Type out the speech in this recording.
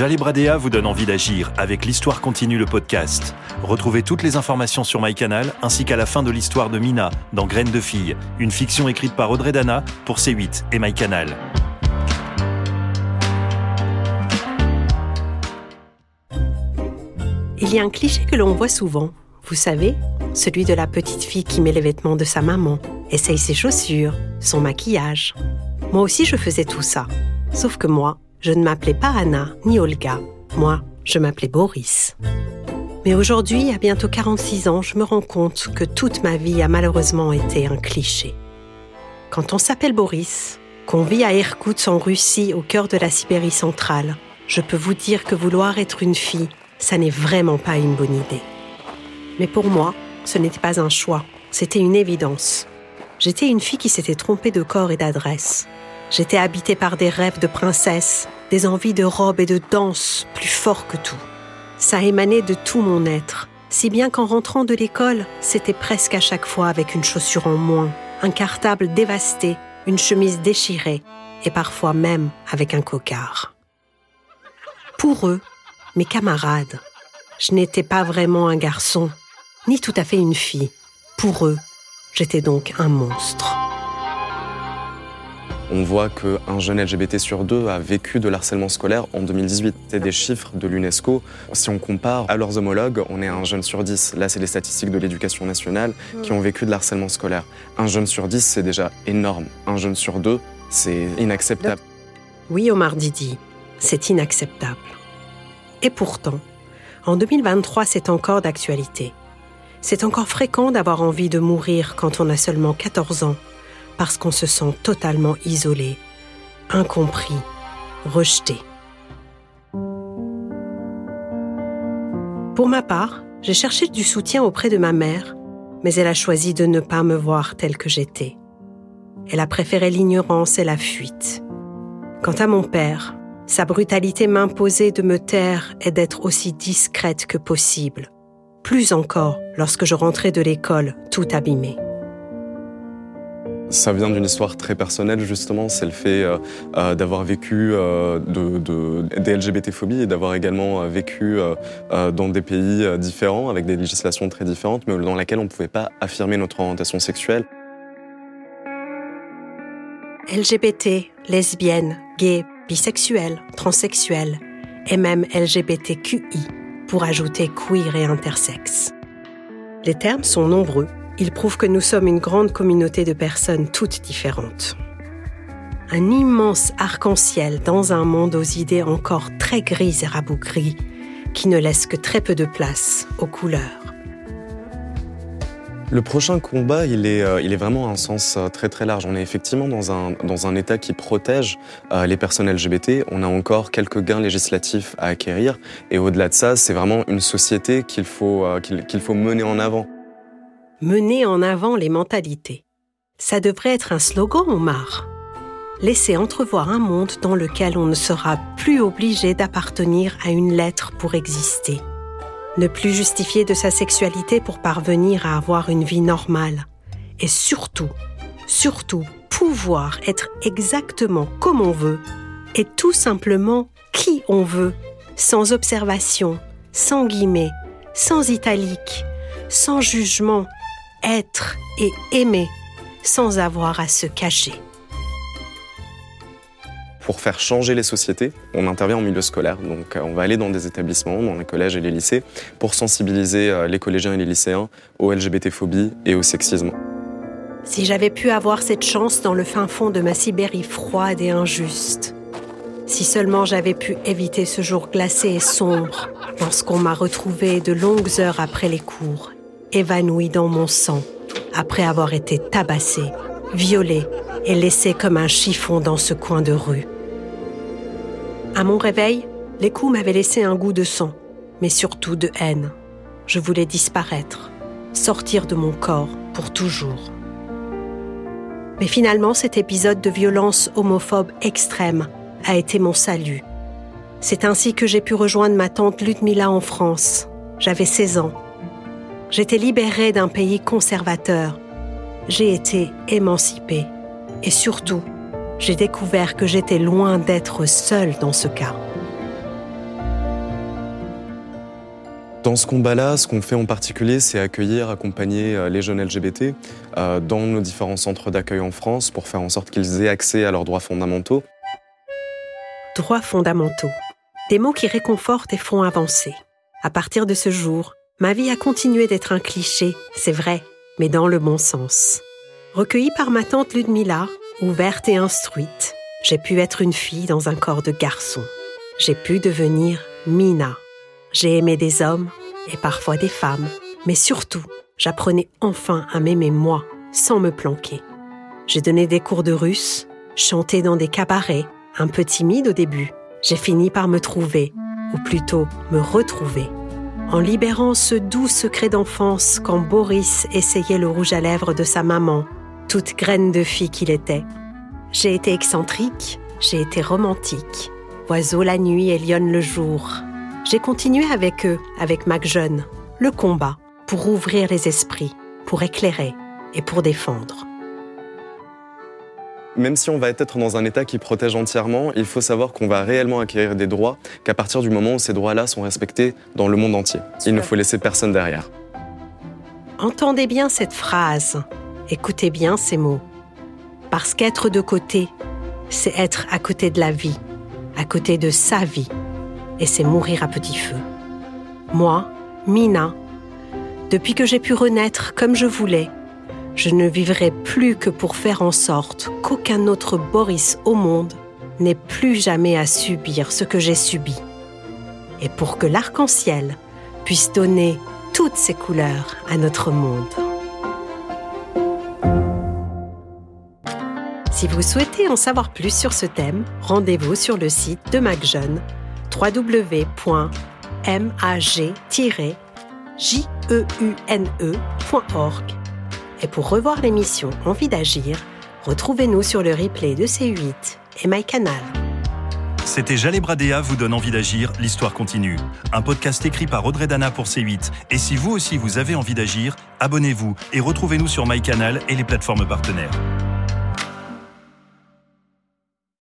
Jalé Bradea vous donne envie d'agir avec l'Histoire continue le podcast. Retrouvez toutes les informations sur MyCanal ainsi qu'à la fin de l'histoire de Mina dans Graines de fille, une fiction écrite par Audrey Dana pour C8 et MyCanal. Il y a un cliché que l'on voit souvent, vous savez, celui de la petite fille qui met les vêtements de sa maman, essaye ses chaussures, son maquillage. Moi aussi je faisais tout ça. Sauf que moi, je ne m'appelais pas Anna ni Olga. Moi, je m'appelais Boris. Mais aujourd'hui, à bientôt 46 ans, je me rends compte que toute ma vie a malheureusement été un cliché. Quand on s'appelle Boris, qu'on vit à Irkoutsk en Russie au cœur de la Sibérie centrale, je peux vous dire que vouloir être une fille, ça n'est vraiment pas une bonne idée. Mais pour moi, ce n'était pas un choix, c'était une évidence. J'étais une fille qui s'était trompée de corps et d'adresse. J'étais habitée par des rêves de princesse, des envies de robe et de danse plus fort que tout. Ça émanait de tout mon être, si bien qu'en rentrant de l'école, c'était presque à chaque fois avec une chaussure en moins, un cartable dévasté, une chemise déchirée et parfois même avec un cocard. Pour eux, mes camarades, je n'étais pas vraiment un garçon, ni tout à fait une fille. Pour eux, j'étais donc un monstre on voit qu'un jeune LGBT sur deux a vécu de l'harcèlement scolaire en 2018. C'est des chiffres de l'UNESCO. Si on compare à leurs homologues, on est un jeune sur dix. Là, c'est les statistiques de l'éducation nationale qui ont vécu de l'harcèlement scolaire. Un jeune sur dix, c'est déjà énorme. Un jeune sur deux, c'est inacceptable. Oui, Omar Didi, c'est inacceptable. Et pourtant, en 2023, c'est encore d'actualité. C'est encore fréquent d'avoir envie de mourir quand on a seulement 14 ans parce qu'on se sent totalement isolé, incompris, rejeté. Pour ma part, j'ai cherché du soutien auprès de ma mère, mais elle a choisi de ne pas me voir telle que j'étais. Elle a préféré l'ignorance et la fuite. Quant à mon père, sa brutalité m'imposait de me taire et d'être aussi discrète que possible. Plus encore lorsque je rentrais de l'école tout abîmée. Ça vient d'une histoire très personnelle, justement. C'est le fait euh, euh, d'avoir vécu euh, de, des LGBT-phobies et d'avoir également vécu dans des pays différents, avec des législations très différentes, mais dans lesquelles on ne pouvait pas affirmer notre orientation sexuelle. LGBT, lesbienne, gay, bisexuelle, transsexuelle et même LGBTQI, pour ajouter queer et intersexe. Les termes sont nombreux il prouve que nous sommes une grande communauté de personnes toutes différentes. Un immense arc-en-ciel dans un monde aux idées encore très grises et rabougries, qui ne laisse que très peu de place aux couleurs. Le prochain combat, il est, euh, il est vraiment un sens euh, très très large. On est effectivement dans un, État qui protège euh, les personnes LGBT. On a encore quelques gains législatifs à acquérir. Et au-delà de ça, c'est vraiment une société qu'il faut mener en avant mener en avant les mentalités. Ça devrait être un slogan, Omar. Laisser entrevoir un monde dans lequel on ne sera plus obligé d'appartenir à une lettre pour exister. Ne plus justifier de sa sexualité pour parvenir à avoir une vie normale. Et surtout, surtout, pouvoir être exactement comme on veut et tout simplement qui on veut, sans observation, sans guillemets, sans italique, sans jugement, être et aimer sans avoir à se cacher. Pour faire changer les sociétés, on intervient en milieu scolaire. Donc euh, on va aller dans des établissements, dans les collèges et les lycées, pour sensibiliser euh, les collégiens et les lycéens aux LGBT-phobies et au sexisme. Si j'avais pu avoir cette chance dans le fin fond de ma Sibérie froide et injuste, si seulement j'avais pu éviter ce jour glacé et sombre, lorsqu'on m'a retrouvé de longues heures après les cours, évanoui dans mon sang, après avoir été tabassé, violé et laissé comme un chiffon dans ce coin de rue. À mon réveil, les coups m'avaient laissé un goût de sang, mais surtout de haine. Je voulais disparaître, sortir de mon corps pour toujours. Mais finalement, cet épisode de violence homophobe extrême a été mon salut. C'est ainsi que j'ai pu rejoindre ma tante Ludmilla en France. J'avais 16 ans J'étais libérée d'un pays conservateur. J'ai été émancipée. Et surtout, j'ai découvert que j'étais loin d'être seule dans ce cas. Dans ce combat-là, ce qu'on fait en particulier, c'est accueillir, accompagner euh, les jeunes LGBT euh, dans nos différents centres d'accueil en France pour faire en sorte qu'ils aient accès à leurs droits fondamentaux. Droits fondamentaux. Des mots qui réconfortent et font avancer. À partir de ce jour, ma vie a continué d'être un cliché, c'est vrai, mais dans le bon sens. Recueillie par ma tante Ludmilla, ouverte et instruite, j'ai pu être une fille dans un corps de garçon. J'ai pu devenir Mina j'ai aimé des hommes et parfois des femmes, mais surtout, j'apprenais enfin à m'aimer moi, sans me planquer. J'ai donné des cours de russe, chanté dans des cabarets, un peu timide au début. J'ai fini par me trouver, ou plutôt me retrouver, en libérant ce doux secret d'enfance quand Boris essayait le rouge à lèvres de sa maman, toute graine de fille qu'il était. J'ai été excentrique, j'ai été romantique, oiseau la nuit et lionne le jour, j'ai continué avec eux, avec Mac Jeune, le combat pour ouvrir les esprits, pour éclairer et pour défendre. Même si on va être dans un État qui protège entièrement, il faut savoir qu'on va réellement acquérir des droits, qu'à partir du moment où ces droits-là sont respectés dans le monde entier. Il ne faut laisser personne derrière. Entendez bien cette phrase, écoutez bien ces mots. Parce qu'être de côté, c'est être à côté de la vie, à côté de sa vie et c'est mourir à petit feu. Moi, Mina, depuis que j'ai pu renaître comme je voulais, je ne vivrai plus que pour faire en sorte qu'aucun autre Boris au monde n'ait plus jamais à subir ce que j'ai subi. Et pour que l'arc-en-ciel puisse donner toutes ses couleurs à notre monde. Si vous souhaitez en savoir plus sur ce thème, rendez-vous sur le site de MacJeune www.mag-jeune.org. Et pour revoir l'émission Envie d'agir, retrouvez-nous sur le replay de C8 et MyCanal. C'était Jalé Bradéa vous donne envie d'agir, l'histoire continue. Un podcast écrit par Audrey Dana pour C8. Et si vous aussi vous avez envie d'agir, abonnez-vous et retrouvez-nous sur MyCanal et les plateformes partenaires.